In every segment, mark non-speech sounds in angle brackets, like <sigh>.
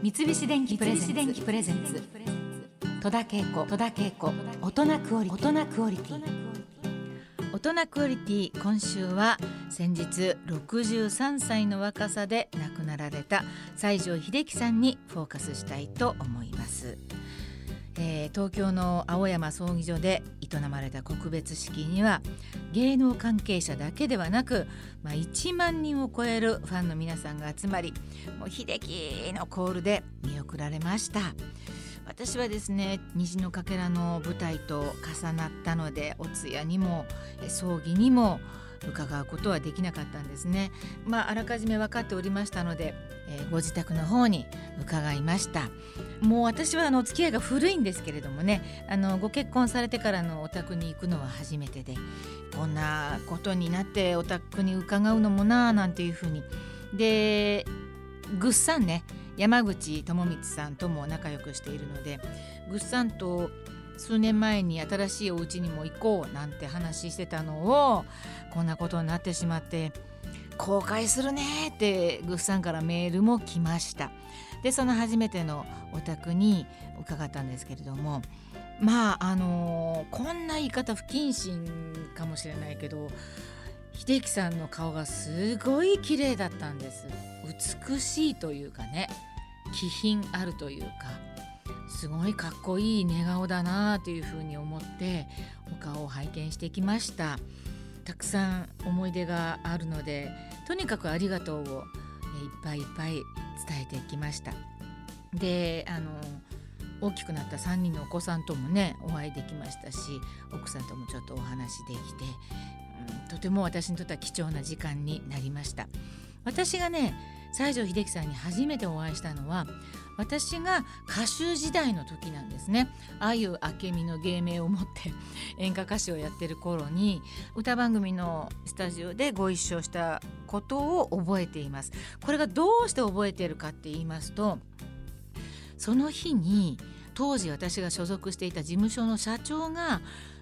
三菱電機プレゼンツ。戸田恵子戸田恵子。大人クオリティ。大人クオリティ。大人クオリティ今週は先日63歳の若さで亡くなられた西城秀樹さんにフォーカスしたいと思いますえー、東京の青山葬儀場で営まれた告別式には芸能関係者だけではなく、まあ、1万人を超えるファンの皆さんが集まりもう秀樹のコールで見送られました。私はですね虹のかけらの舞台と重なったのでお通夜にも葬儀にも伺うことはできなかったんですね。まあ、あらかじめ分かっておりましたので、えー、ご自宅の方に伺いました。もう私はあの付き合いが古いんですけれどもねあのご結婚されてからのお宅に行くのは初めてでこんなことになってお宅に伺うのもなあなんていうふうにでぐっさんね山口智光さんとも仲良くしているのでぐっさんと数年前に新しいお家にも行こうなんて話してたのをこんなことになってしまって後悔するねってグッさんからメールも来ました。でその初めてのお宅に伺ったんですけれどもまああのー、こんな言い方不謹慎かもしれないけど秀樹さんの顔がすごい綺麗だったんです。美しいというかね気品あるというか。すごいかっこいい寝顔だなというふうに思ってお顔を拝見してきました。たくさん思い出があるのでとにかくありがとうをいっぱいいっぱい伝えてきました。であの大きくなった3人のお子さんともねお会いできましたし奥さんともちょっとお話できて、うん、とても私にとっては貴重な時間になりました。私がね西城秀樹さんに初めてお会いしたのは私が歌手時代の時なんですね。あゆあけみの芸名を持って演歌歌手をやってる頃に歌番組のスタジオでご一緒したことを覚えています。これがどうして覚えてるかって言いますとその日に当時私が所属していた事務所の社長が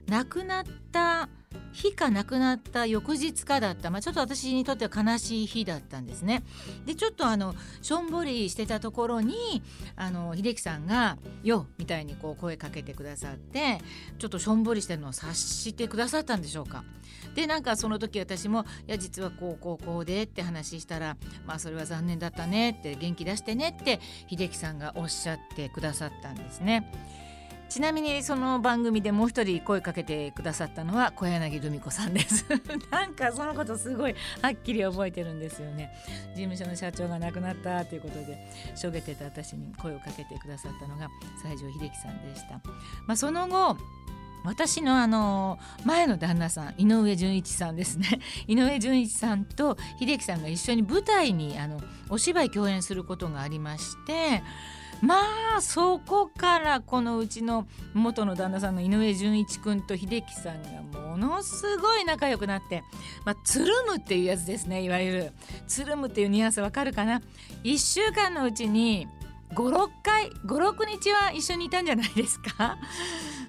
亡くなった日か亡くなった翌日かだった、まあ、ちょっと私にとっては悲しい日だったんですね。でちょっとあのしょんぼりしてたところにあの秀樹さんが「よ」みたいにこう声かけてくださってちょっとしょんぼりしてるのを察してくださったんでしょうか。でなんかその時私も「いや実はこうこうこうで」って話したら「まあそれは残念だったね」って元気出してねって秀樹さんがおっしゃってくださったんですね。ちなみにその番組でもう一人声かけてくださったのは小柳ルミ子さんです。<laughs> なんかそのことすごいはっきり覚えてるんですよね。事務所の社長が亡くなったということでしょげてた私に声をかけてくださったのが西城秀樹さんでした、まあ、その後私のあの前の旦那さん井上純一さんですね。<laughs> 井上純一さんと秀樹さんが一緒に舞台にあのお芝居共演することがありましてまあそこからこのうちの元の旦那さんの井上純一君と秀樹さんがものすごい仲良くなって、まあ、つるむっていうやつですねいわゆる。つるむっていうニュアンスわかるかな？1週間のうちに56回56日は一緒にいたんじゃないですか？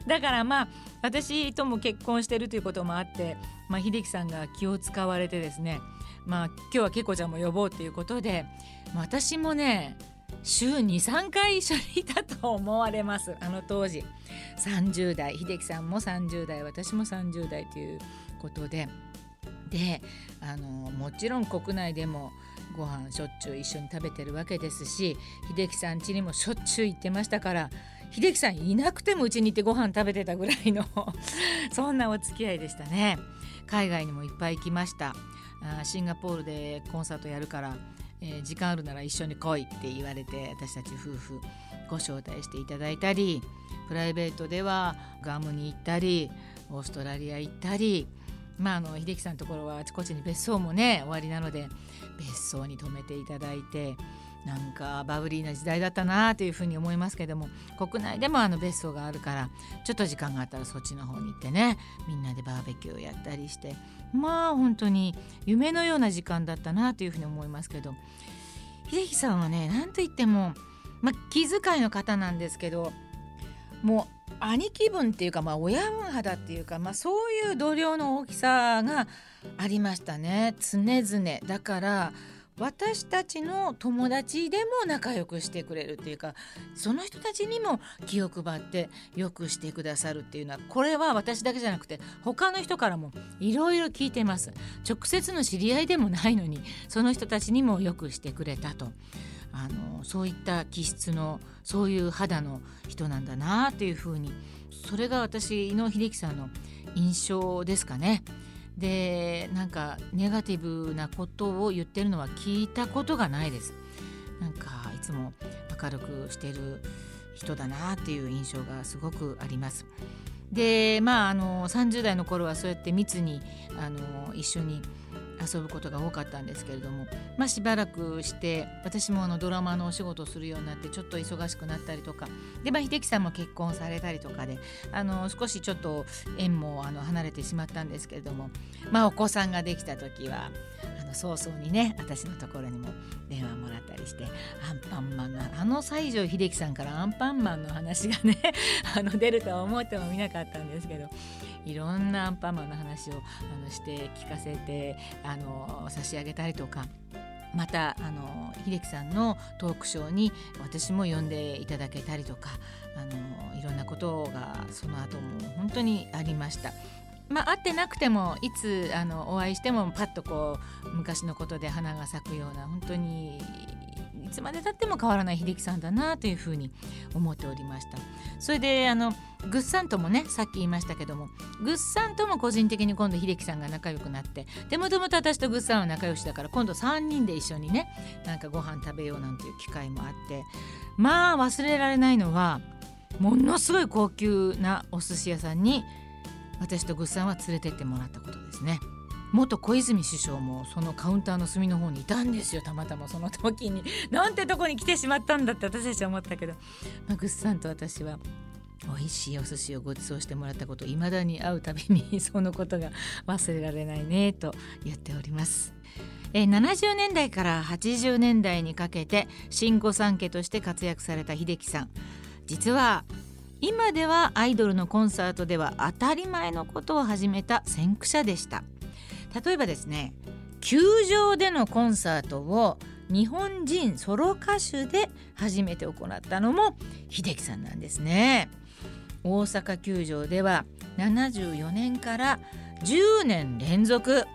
だからまあ私とも結婚してるということもあって、まあ、秀樹さんが気を使われてですねまあ今日はけいこちゃんも呼ぼうっていうことで、私もね週23回一緒にいたと思われます。あの当時。30代。秀樹さんも30代。私も30代ということで。であのもちろん国内でもご飯しょっちゅう一緒に食べてるわけですし秀樹さん家にもしょっちゅう行ってましたから秀樹さんいなくてもうちに行ってご飯食べてたぐらいの <laughs> そんなお付き合いでしたね。海外にもいっぱい行きました。あシンガポールでコンサートやるからえー、時間あるなら一緒に来いって言われて私たち夫婦ご招待していただいたりプライベートではガムに行ったりオーストラリア行ったりまああの秀樹さんのところはあちこちに別荘もね終わりなので別荘に泊めていただいてなんかバブリーな時代だったなというふうに思いますけども国内でもあの別荘があるからちょっと時間があったらそっちの方に行ってね。みんなでバーベキューをやったりして。まあ本当に夢のような時間だったなというふうに思いますけど秀樹さんはね何と言っても、まあ、気遣いの方なんですけどもう兄貴分っていうか、まあ、親分肌っていうか、まあ、そういう度量の大きさがありましたね。常々。だから私たちの友達でも仲良くしてくれるっていうかその人たちにも気を配ってよくしてくださるっていうのはこれは私だけじゃなくて他の人からもいろいろ聞いてます直接の知り合いでもないのにその人たちにもよくしてくれたとあのそういった気質のそういう肌の人なんだなというふうにそれが私井野秀樹さんの印象ですかね。でなんかネガティブなことを言ってるのは聞いたことがないです。なんかいつも明るくしてる人だなっていう印象がすごくあります。でまああの30代の頃はそうやって密にあの一緒に遊ぶことが多かったんですけれども、まあ、しばらくして私もあのドラマのお仕事をするようになってちょっと忙しくなったりとかで、まあ、秀樹さんも結婚されたりとかであの少しちょっと縁もあの離れてしまったんですけれども、まあ、お子さんができた時はあの早々にね私のところにも電話もらったりしてアンパンマンのあの西城秀樹さんからアンパンマンの話がね <laughs> あの出るとは思ってもみなかったんですけどいろんなアンパンマンの話をあのして聞かせてあの差し上げたりとか。またあの秀樹さんのトークショーに私も呼んでいただけたりとかあのいろんなことがその後も本当にありました。まあ、会ってなくてもいつあのお会いしてもパッとこう昔のことで花が咲くような本当にいつまでたっても変わらない秀樹さんだなというふうに思っておりましたそれであのグッサンともねさっき言いましたけどもグッサンとも個人的に今度秀樹さんが仲良くなってでもともと私とグッサンは仲良しだから今度3人で一緒にねなんかご飯食べようなんていう機会もあってまあ忘れられないのはものすごい高級なお寿司屋さんに私とグッサンは連れてってもらったことですね。元小泉首相もそのカウンターの隅の方にいたんですよたまたまその時になんてとこに来てしまったんだって私たちは思ったけど、まあ、グッさんと私は美味しいお寿司をご馳走してもらったこといまだに会うたびにそのことが忘れられないねと言っております。え70年代から80年代にかけて新御三家として活躍された秀樹さん実は今ではアイドルのコンサートでは当たり前のことを始めた先駆者でした。例えばですね球場でのコンサートを日本人ソロ歌手で初めて行ったのも秀樹さんなんですね。大阪球場では74年から10年連続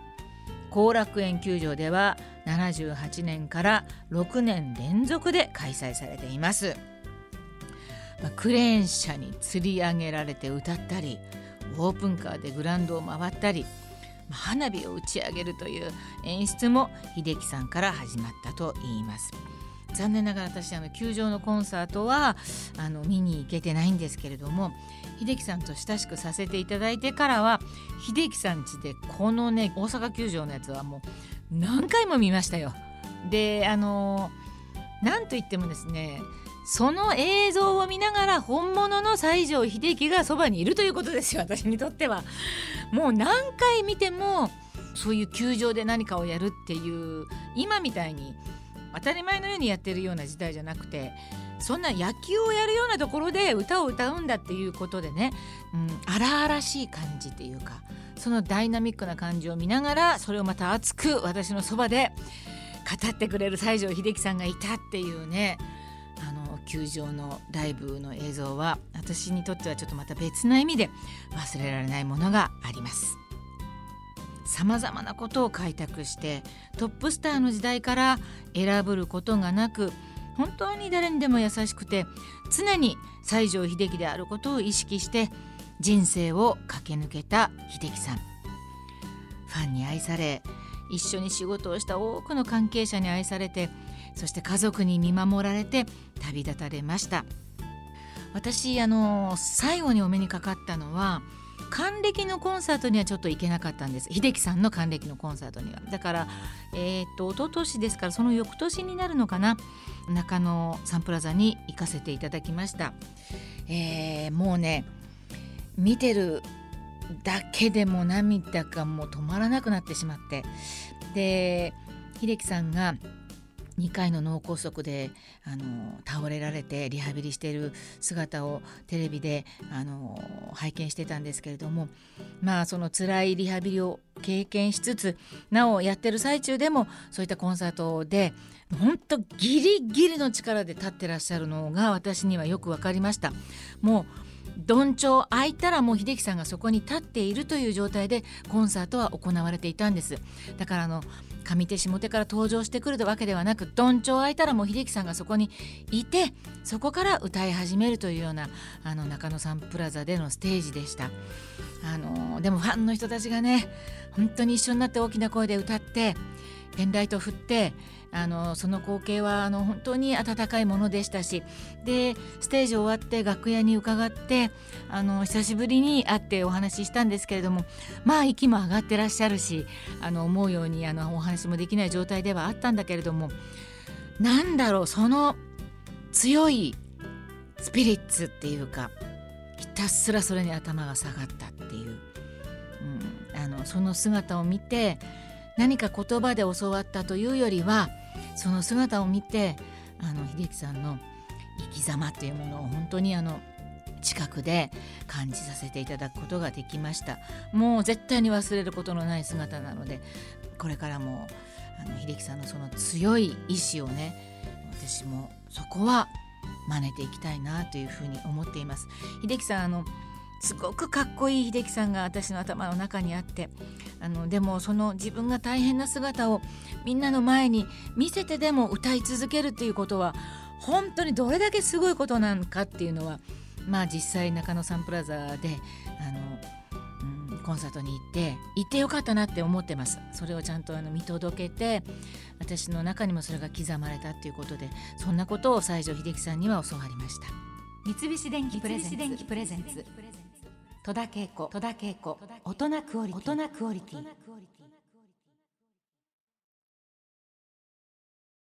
後楽園球場では78年から6年連続で開催されています、まあ、クレーン車に吊り上げられて歌ったりオープンカーでグラウンドを回ったり花火を打ち上げるという演出も秀樹さんから始まったと言います残念ながら私あの球場のコンサートはあの見に行けてないんですけれども秀樹さんと親しくさせていただいてからは秀樹さん家でこのね大阪球場のやつはもう何回も見ましたよ。であのなんといってもですねその映像を見ながら本物の西城秀樹がそばにいるということですよ <laughs> 私にとっては。もう何回見てもそういう球場で何かをやるっていう今みたいに当たり前のようにやってるような時代じゃなくてそんな野球をやるようなところで歌を歌うんだっていうことでね、うん、荒々しい感じっていうかそのダイナミックな感じを見ながらそれをまた熱く私のそばで語ってくれる西城秀樹さんがいたっていうねあの球場のライブの映像は私にとってはちょっとまた別な意味で忘れられないものがあります。さまざまなことを開拓してトップスターの時代から選ぶることがなく本当に誰にでも優しくて常に西城秀樹であることを意識して人生を駆け抜けた秀樹さんファンに愛され一緒に仕事をした多くの関係者に愛されてそして家族に見守られて旅立たれました。私あの最後にお目にかかったのは還暦のコンサートにはちょっと行けなかったんです。秀樹さんの還暦のコンサートには。だからえー、っと一昨年ですからその翌年になるのかな中野サンプラザに行かせていただきました、えー、もうね見てるだけでも涙がもう止まらなくなってしまってで秀樹さんが2回の脳梗塞であの倒れられてリハビリしている姿をテレビであの拝見してたんですけれどもまあその辛いリハビリを経験しつつなおやってる最中でもそういったコンサートで本当ギリギリの力で立ってらっしゃるのが私にはよく分かりました。もうどんちょう開いたらもう秀樹さんがそこに立っているという状態でコンサートは行われていたんです。だからあの上手下手から登場してくるわけではなくどんちょう開いたらもう秀樹さんがそこにいてそこから歌い始めるというようなあの中野サンプラザでのステージでした。あのでもファンの人たちがね本当に一緒になって大きな声で歌ってペンライト振ってあのその光景はあの本当に温かいものでしたしでステージ終わって楽屋に伺ってあの久しぶりに会ってお話ししたんですけれどもまあ息も上がってらっしゃるしあの思うようにあのお話もできない状態ではあったんだけれどもなんだろうその強いスピリッツっていうかひたすらそれに頭が下がったっていう、うん、あのその姿を見て何か言葉で教わったというよりはその姿を見てあの秀樹さんの生き様というものを本当にあの近くで感じさせていただくことができました。もう絶対に忘れることのない姿なのでこれからもあの秀樹さんのその強い意志をね私もそこは真似ていきたいなというふうに思っています。秀樹さんあのすごくかっこいい秀樹さんが私の頭の中にあってあのでもその自分が大変な姿をみんなの前に見せてでも歌い続けるっていうことは本当にどれだけすごいことなのかっていうのはまあ実際中野サンプラザであの、うん、コンサートに行って行ってよかったなって思ってます。それをちゃんとあの見届けて私の中にもそれが刻まれたっていうことでそんなことを西城秀樹さんには教わりました。三菱電機プレゼンツ戸田恵子大人クオリティ。